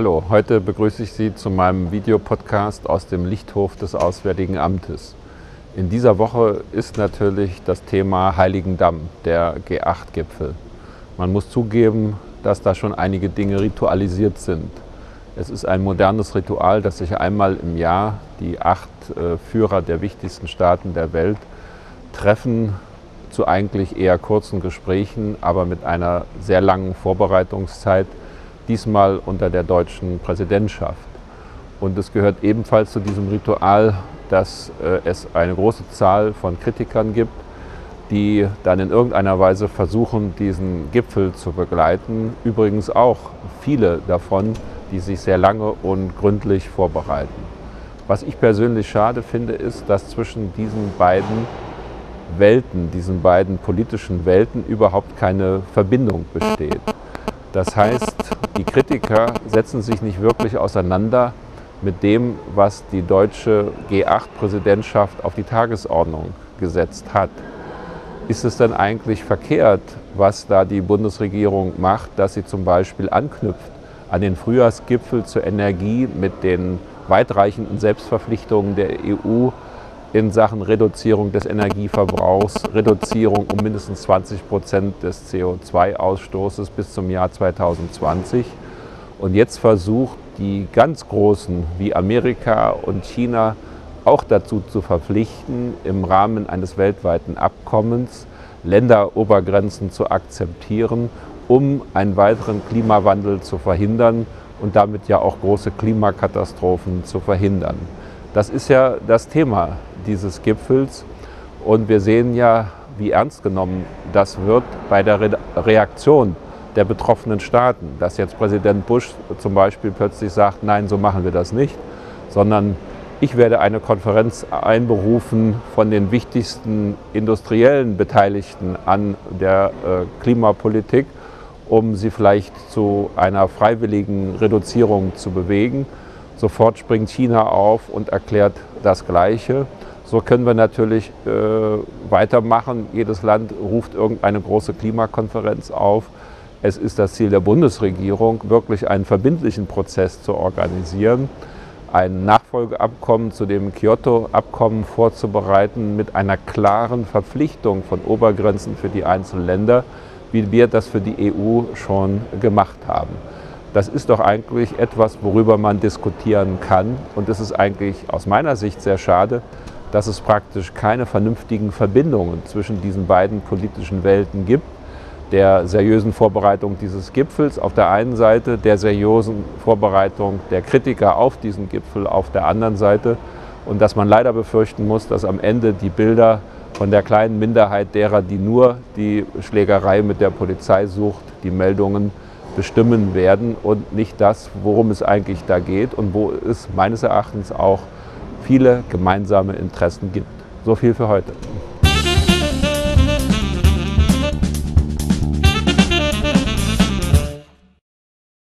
Hallo, heute begrüße ich Sie zu meinem Videopodcast aus dem Lichthof des Auswärtigen Amtes. In dieser Woche ist natürlich das Thema Heiligendamm, der G8-Gipfel. Man muss zugeben, dass da schon einige Dinge ritualisiert sind. Es ist ein modernes Ritual, dass sich einmal im Jahr die acht äh, Führer der wichtigsten Staaten der Welt treffen zu eigentlich eher kurzen Gesprächen, aber mit einer sehr langen Vorbereitungszeit, diesmal unter der deutschen Präsidentschaft. Und es gehört ebenfalls zu diesem Ritual, dass äh, es eine große Zahl von Kritikern gibt, die dann in irgendeiner Weise versuchen, diesen Gipfel zu begleiten. Übrigens auch viele davon, die sich sehr lange und gründlich vorbereiten. Was ich persönlich schade finde, ist, dass zwischen diesen beiden Welten, diesen beiden politischen Welten überhaupt keine Verbindung besteht. Das heißt, die Kritiker setzen sich nicht wirklich auseinander mit dem, was die deutsche G8-Präsidentschaft auf die Tagesordnung gesetzt hat. Ist es denn eigentlich verkehrt, was da die Bundesregierung macht, dass sie zum Beispiel anknüpft an den Frühjahrsgipfel zur Energie mit den weitreichenden Selbstverpflichtungen der EU in Sachen Reduzierung des Energieverbrauchs, Reduzierung um mindestens 20 Prozent des CO2-Ausstoßes bis zum Jahr 2020. Und jetzt versucht die ganz Großen wie Amerika und China auch dazu zu verpflichten, im Rahmen eines weltweiten Abkommens Länderobergrenzen zu akzeptieren, um einen weiteren Klimawandel zu verhindern und damit ja auch große Klimakatastrophen zu verhindern. Das ist ja das Thema dieses Gipfels. Und wir sehen ja, wie ernst genommen das wird bei der Re Reaktion der betroffenen Staaten. Dass jetzt Präsident Bush zum Beispiel plötzlich sagt, nein, so machen wir das nicht, sondern ich werde eine Konferenz einberufen von den wichtigsten industriellen Beteiligten an der äh, Klimapolitik, um sie vielleicht zu einer freiwilligen Reduzierung zu bewegen. Sofort springt China auf und erklärt das Gleiche. So können wir natürlich äh, weitermachen. Jedes Land ruft irgendeine große Klimakonferenz auf. Es ist das Ziel der Bundesregierung, wirklich einen verbindlichen Prozess zu organisieren, ein Nachfolgeabkommen zu dem Kyoto-Abkommen vorzubereiten mit einer klaren Verpflichtung von Obergrenzen für die einzelnen Länder, wie wir das für die EU schon gemacht haben. Das ist doch eigentlich etwas, worüber man diskutieren kann. Und es ist eigentlich aus meiner Sicht sehr schade, dass es praktisch keine vernünftigen Verbindungen zwischen diesen beiden politischen Welten gibt. Der seriösen Vorbereitung dieses Gipfels auf der einen Seite, der seriösen Vorbereitung der Kritiker auf diesen Gipfel auf der anderen Seite. Und dass man leider befürchten muss, dass am Ende die Bilder von der kleinen Minderheit derer, die nur die Schlägerei mit der Polizei sucht, die Meldungen bestimmen werden und nicht das, worum es eigentlich da geht und wo es meines Erachtens auch viele gemeinsame Interessen gibt. So viel für heute.